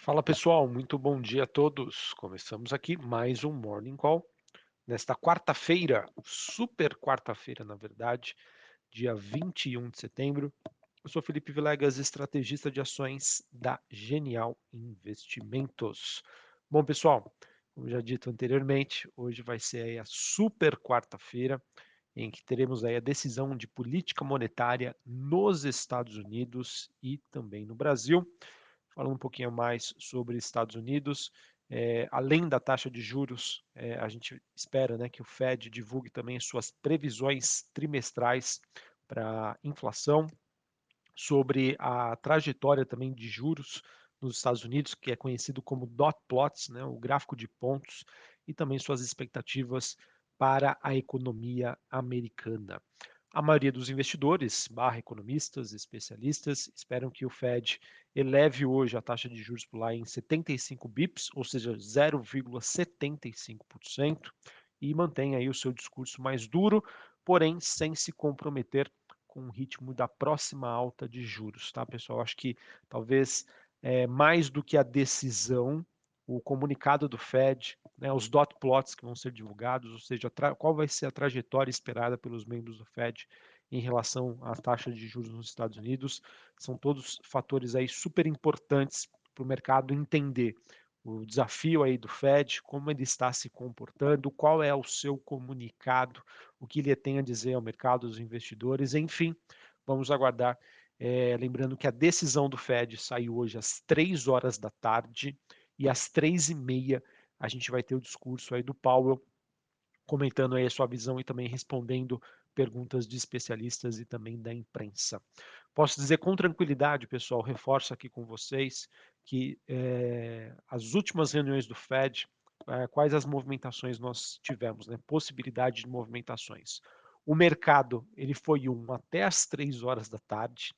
Fala pessoal, muito bom dia a todos. Começamos aqui mais um Morning Call. Nesta quarta-feira, super quarta-feira na verdade, dia 21 de setembro. Eu sou Felipe Vilegas, estrategista de ações da Genial Investimentos. Bom pessoal, como já dito anteriormente, hoje vai ser a super quarta-feira em que teremos aí a decisão de política monetária nos Estados Unidos e também no Brasil falando um pouquinho mais sobre Estados Unidos. É, além da taxa de juros, é, a gente espera né, que o Fed divulgue também suas previsões trimestrais para inflação, sobre a trajetória também de juros nos Estados Unidos, que é conhecido como dot plots, né, o gráfico de pontos, e também suas expectativas para a economia americana. A maioria dos investidores, barra economistas, especialistas, esperam que o Fed eleve hoje a taxa de juros por lá em 75 bips, ou seja, 0,75%, e mantenha aí o seu discurso mais duro, porém sem se comprometer com o ritmo da próxima alta de juros, tá, pessoal? Acho que talvez é, mais do que a decisão, o comunicado do Fed, né, os dot plots que vão ser divulgados, ou seja, qual vai ser a trajetória esperada pelos membros do Fed em relação à taxa de juros nos Estados Unidos, são todos fatores aí super importantes para o mercado entender o desafio aí do Fed, como ele está se comportando, qual é o seu comunicado, o que ele tem a dizer ao mercado, aos investidores, enfim, vamos aguardar. É, lembrando que a decisão do Fed saiu hoje às três horas da tarde, e às três e meia a gente vai ter o discurso aí do Powell comentando aí a sua visão e também respondendo perguntas de especialistas e também da imprensa. Posso dizer com tranquilidade, pessoal, reforço aqui com vocês que é, as últimas reuniões do Fed, é, quais as movimentações nós tivemos, né? Possibilidade de movimentações. O mercado ele foi um até às três horas da tarde,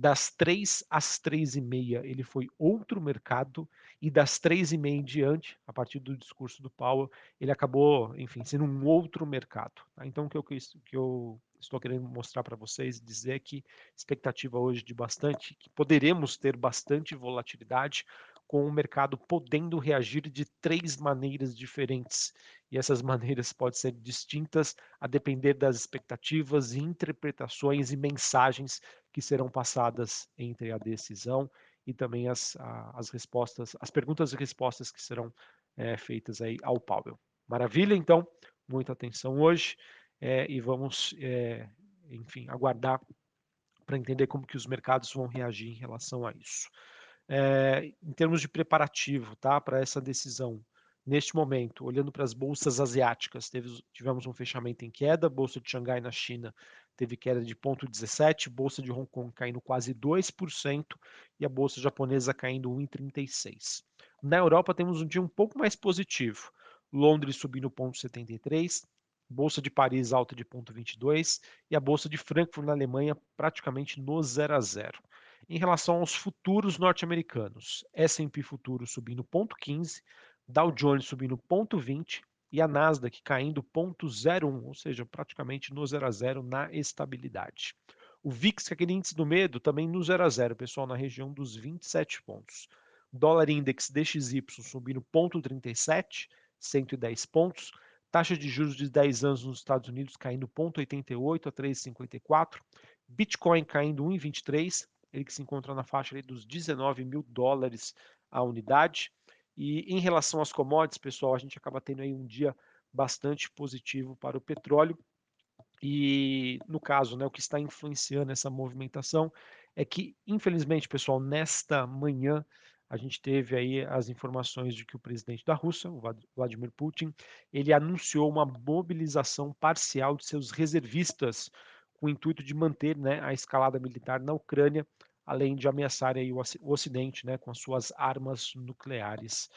das três às três e meia ele foi outro mercado e das três e meia em diante, a partir do discurso do Powell, ele acabou, enfim, sendo um outro mercado. Tá? Então, o que eu, que eu estou querendo mostrar para vocês, dizer que expectativa hoje de bastante, que poderemos ter bastante volatilidade, com o mercado podendo reagir de três maneiras diferentes. E essas maneiras podem ser distintas a depender das expectativas, interpretações e mensagens que serão passadas entre a decisão e também as, as respostas, as perguntas e respostas que serão é, feitas aí ao Powell. Maravilha, então, muita atenção hoje é, e vamos, é, enfim, aguardar para entender como que os mercados vão reagir em relação a isso em termos de preparativo tá, para essa decisão, neste momento, olhando para as bolsas asiáticas, teve, tivemos um fechamento em queda, bolsa de Xangai na China teve queda de 0,17, bolsa de Hong Kong caindo quase 2% e a bolsa japonesa caindo 1,36. Na Europa temos um dia um pouco mais positivo, Londres subindo 0,73, Bolsa de Paris alta de 0,22 e a Bolsa de Frankfurt na Alemanha praticamente no 0 a 0. Em relação aos futuros norte-americanos, S&P futuro subindo 0,15, Dow Jones subindo 0,20 e a Nasdaq caindo 0,01, ou seja, praticamente no 0 a 0 na estabilidade. O VIX, que é aquele índice do medo, também no 0 a 0, pessoal, na região dos 27 pontos. Dólar Index DXY subindo 0,37, 110 pontos. Taxa de juros de 10 anos nos Estados Unidos caindo 0,88 a 3,54. Bitcoin caindo 1,23 ele que se encontra na faixa dos 19 mil dólares a unidade. E em relação às commodities, pessoal, a gente acaba tendo aí um dia bastante positivo para o petróleo. E no caso, né, o que está influenciando essa movimentação é que, infelizmente, pessoal, nesta manhã a gente teve aí as informações de que o presidente da Rússia, o Vladimir Putin, ele anunciou uma mobilização parcial de seus reservistas com o intuito de manter né, a escalada militar na Ucrânia, além de ameaçar aí o Ocidente né, com as suas armas nucleares.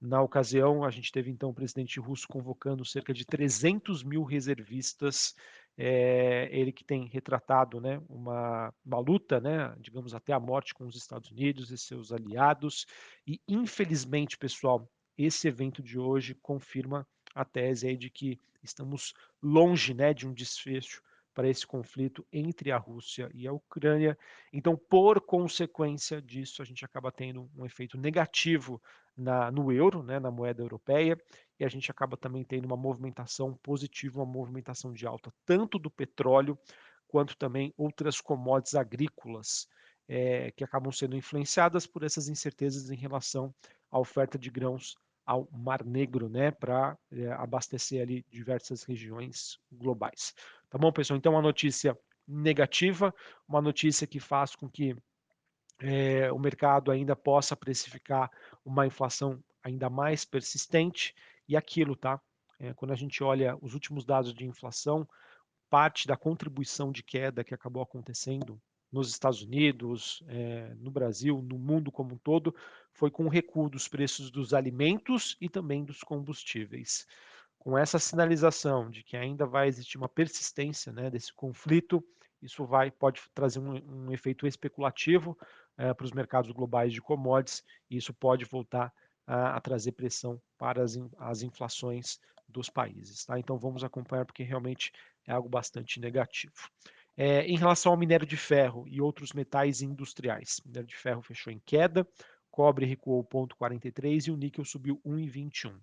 Na ocasião, a gente teve então o presidente russo convocando cerca de 300 mil reservistas, é, ele que tem retratado né, uma, uma luta, né, digamos, até a morte com os Estados Unidos e seus aliados. E, infelizmente, pessoal, esse evento de hoje confirma a tese aí de que estamos longe né, de um desfecho para esse conflito entre a Rússia e a Ucrânia. Então, por consequência disso, a gente acaba tendo um efeito negativo na, no euro, né, na moeda europeia, e a gente acaba também tendo uma movimentação positiva, uma movimentação de alta, tanto do petróleo quanto também outras commodities agrícolas é, que acabam sendo influenciadas por essas incertezas em relação à oferta de grãos ao Mar Negro, né, para é, abastecer ali diversas regiões globais. Tá bom, pessoal? Então, uma notícia negativa, uma notícia que faz com que é, o mercado ainda possa precificar uma inflação ainda mais persistente e aquilo, tá? É, quando a gente olha os últimos dados de inflação, parte da contribuição de queda que acabou acontecendo nos Estados Unidos, é, no Brasil, no mundo como um todo, foi com o recuo dos preços dos alimentos e também dos combustíveis com essa sinalização de que ainda vai existir uma persistência né, desse conflito, isso vai pode trazer um, um efeito especulativo é, para os mercados globais de commodities e isso pode voltar a, a trazer pressão para as, as inflações dos países. Tá? Então vamos acompanhar porque realmente é algo bastante negativo. É, em relação ao minério de ferro e outros metais industriais, minério de ferro fechou em queda, cobre recuou 0,43 e o níquel subiu 1,21.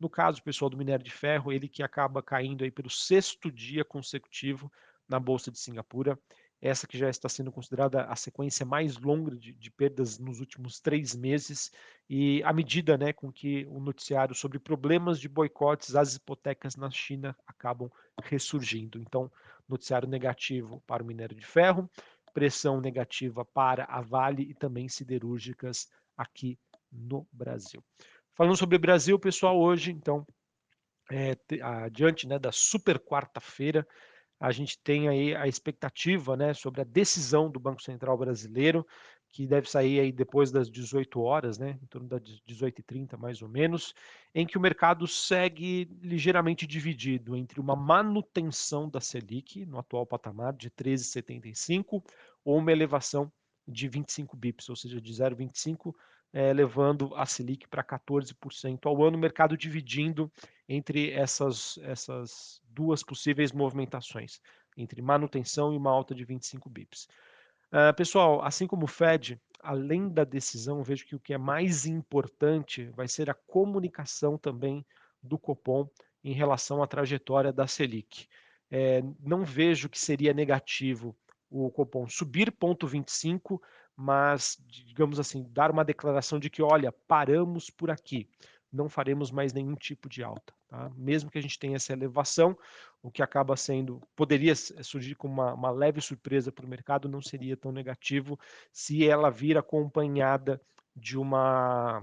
No caso, pessoal, do minério de ferro, ele que acaba caindo aí pelo sexto dia consecutivo na Bolsa de Singapura, essa que já está sendo considerada a sequência mais longa de, de, perdas nos últimos três meses, e à medida né, com que o noticiário sobre problemas de boicotes às hipotecas na China acabam ressurgindo. Então, noticiário negativo para o minério de ferro, pressão negativa para a Vale e também siderúrgicas aqui no Brasil. Falando sobre o Brasil, pessoal, hoje, então, é, adiante né, da super quarta-feira, a gente tem aí a expectativa né, sobre a decisão do Banco Central Brasileiro, que deve sair aí depois das 18 horas, né, em torno das 18h30 mais ou menos, em que o mercado segue ligeiramente dividido entre uma manutenção da Selic no atual patamar de 13,75 ou uma elevação de 25 bips, ou seja, de 0,25 é, levando a Selic para 14% ao ano, o mercado dividindo entre essas, essas duas possíveis movimentações, entre manutenção e uma alta de 25 bips. Uh, pessoal, assim como o Fed, além da decisão, vejo que o que é mais importante vai ser a comunicação também do Copom em relação à trajetória da Selic. É, não vejo que seria negativo o Copom subir 0,25 mas, digamos assim, dar uma declaração de que, olha, paramos por aqui, não faremos mais nenhum tipo de alta. Tá? Mesmo que a gente tenha essa elevação, o que acaba sendo, poderia surgir como uma, uma leve surpresa para o mercado, não seria tão negativo se ela vir acompanhada de uma,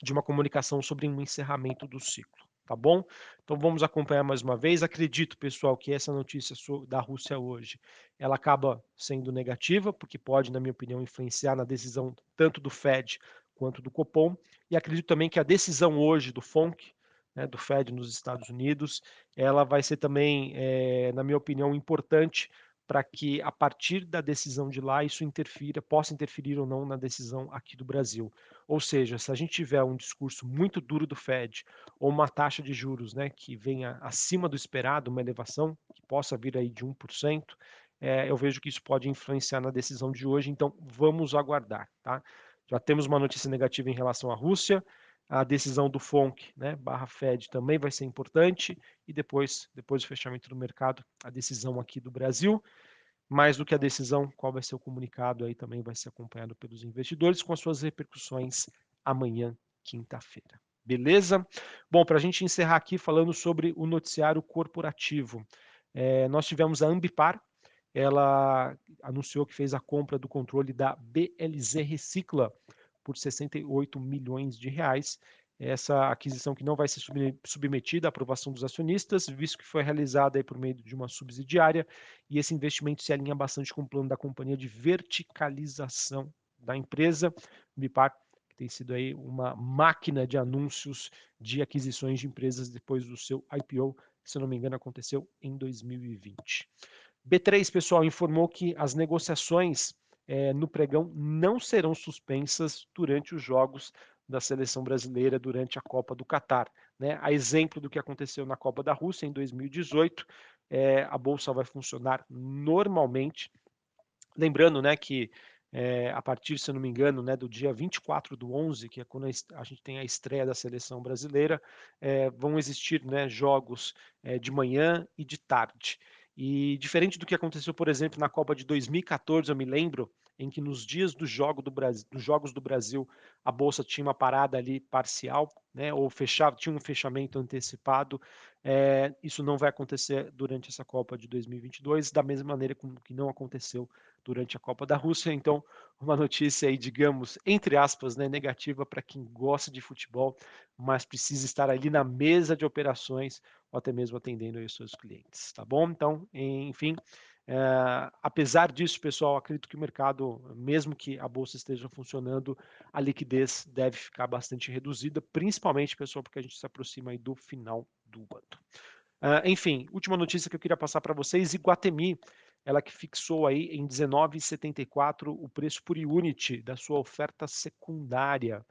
de uma comunicação sobre um encerramento do ciclo tá bom? Então vamos acompanhar mais uma vez. Acredito, pessoal, que essa notícia da Rússia hoje, ela acaba sendo negativa, porque pode, na minha opinião, influenciar na decisão tanto do Fed quanto do Copom. E acredito também que a decisão hoje do FONC, né, do Fed nos Estados Unidos, ela vai ser também, é, na minha opinião, importante para que a partir da decisão de lá isso interfira, possa interferir ou não na decisão aqui do Brasil. Ou seja, se a gente tiver um discurso muito duro do Fed ou uma taxa de juros, né, que venha acima do esperado, uma elevação que possa vir aí de 1%, é, eu vejo que isso pode influenciar na decisão de hoje. Então, vamos aguardar, tá? Já temos uma notícia negativa em relação à Rússia, a decisão do FONC, né, barra Fed, também vai ser importante, e depois, depois do fechamento do mercado, a decisão aqui do Brasil. Mais do que a decisão, qual vai ser o comunicado aí também vai ser acompanhado pelos investidores, com as suas repercussões amanhã, quinta-feira. Beleza? Bom, para a gente encerrar aqui falando sobre o noticiário corporativo. É, nós tivemos a Ambipar, ela anunciou que fez a compra do controle da BLZ Recicla, por 68 milhões de reais. Essa aquisição que não vai ser submetida à aprovação dos acionistas, visto que foi realizada por meio de uma subsidiária, e esse investimento se alinha bastante com o plano da companhia de verticalização da empresa. Bipar que tem sido aí uma máquina de anúncios de aquisições de empresas depois do seu IPO, que, se não me engano, aconteceu em 2020. B3, pessoal, informou que as negociações é, no pregão não serão suspensas durante os jogos da seleção brasileira durante a Copa do Catar. Né? A exemplo do que aconteceu na Copa da Rússia em 2018, é, a bolsa vai funcionar normalmente. Lembrando, né, que é, a partir, se eu não me engano, né, do dia 24 do 11, que é quando a gente tem a estreia da seleção brasileira, é, vão existir né, jogos é, de manhã e de tarde. E diferente do que aconteceu, por exemplo, na Copa de 2014, eu me lembro, em que nos dias do jogo do Brasil, dos Jogos do Brasil, a bolsa tinha uma parada ali parcial, né, ou fechava, tinha um fechamento antecipado. É, isso não vai acontecer durante essa Copa de 2022, da mesma maneira como que não aconteceu durante a Copa da Rússia. Então, uma notícia aí, digamos, entre aspas, né, negativa para quem gosta de futebol, mas precisa estar ali na mesa de operações ou até mesmo atendendo os seus clientes, tá bom? Então, enfim, é, apesar disso, pessoal, acredito que o mercado, mesmo que a bolsa esteja funcionando, a liquidez deve ficar bastante reduzida, principalmente, pessoal, porque a gente se aproxima aí do final do ano. Uh, enfim, última notícia que eu queria passar para vocês, Iguatemi, ela que fixou aí em 19,74 o preço por unit da sua oferta secundária.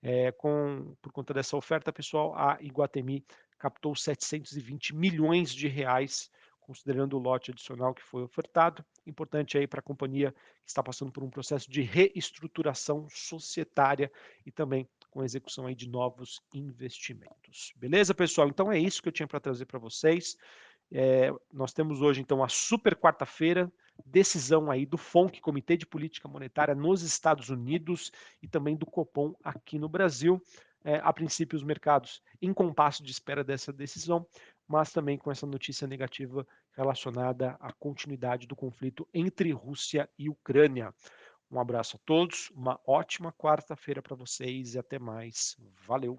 É, com, por conta dessa oferta, pessoal, a Iguatemi captou 720 milhões de reais considerando o lote adicional que foi ofertado. Importante aí para a companhia que está passando por um processo de reestruturação societária e também com a execução aí de novos investimentos. Beleza, pessoal? Então é isso que eu tinha para trazer para vocês. É, nós temos hoje, então, a super quarta-feira, decisão aí do FONC, Comitê de Política Monetária nos Estados Unidos e também do Copom aqui no Brasil. É, a princípio, os mercados em compasso de espera dessa decisão, mas também com essa notícia negativa relacionada à continuidade do conflito entre Rússia e Ucrânia. Um abraço a todos, uma ótima quarta-feira para vocês e até mais. Valeu!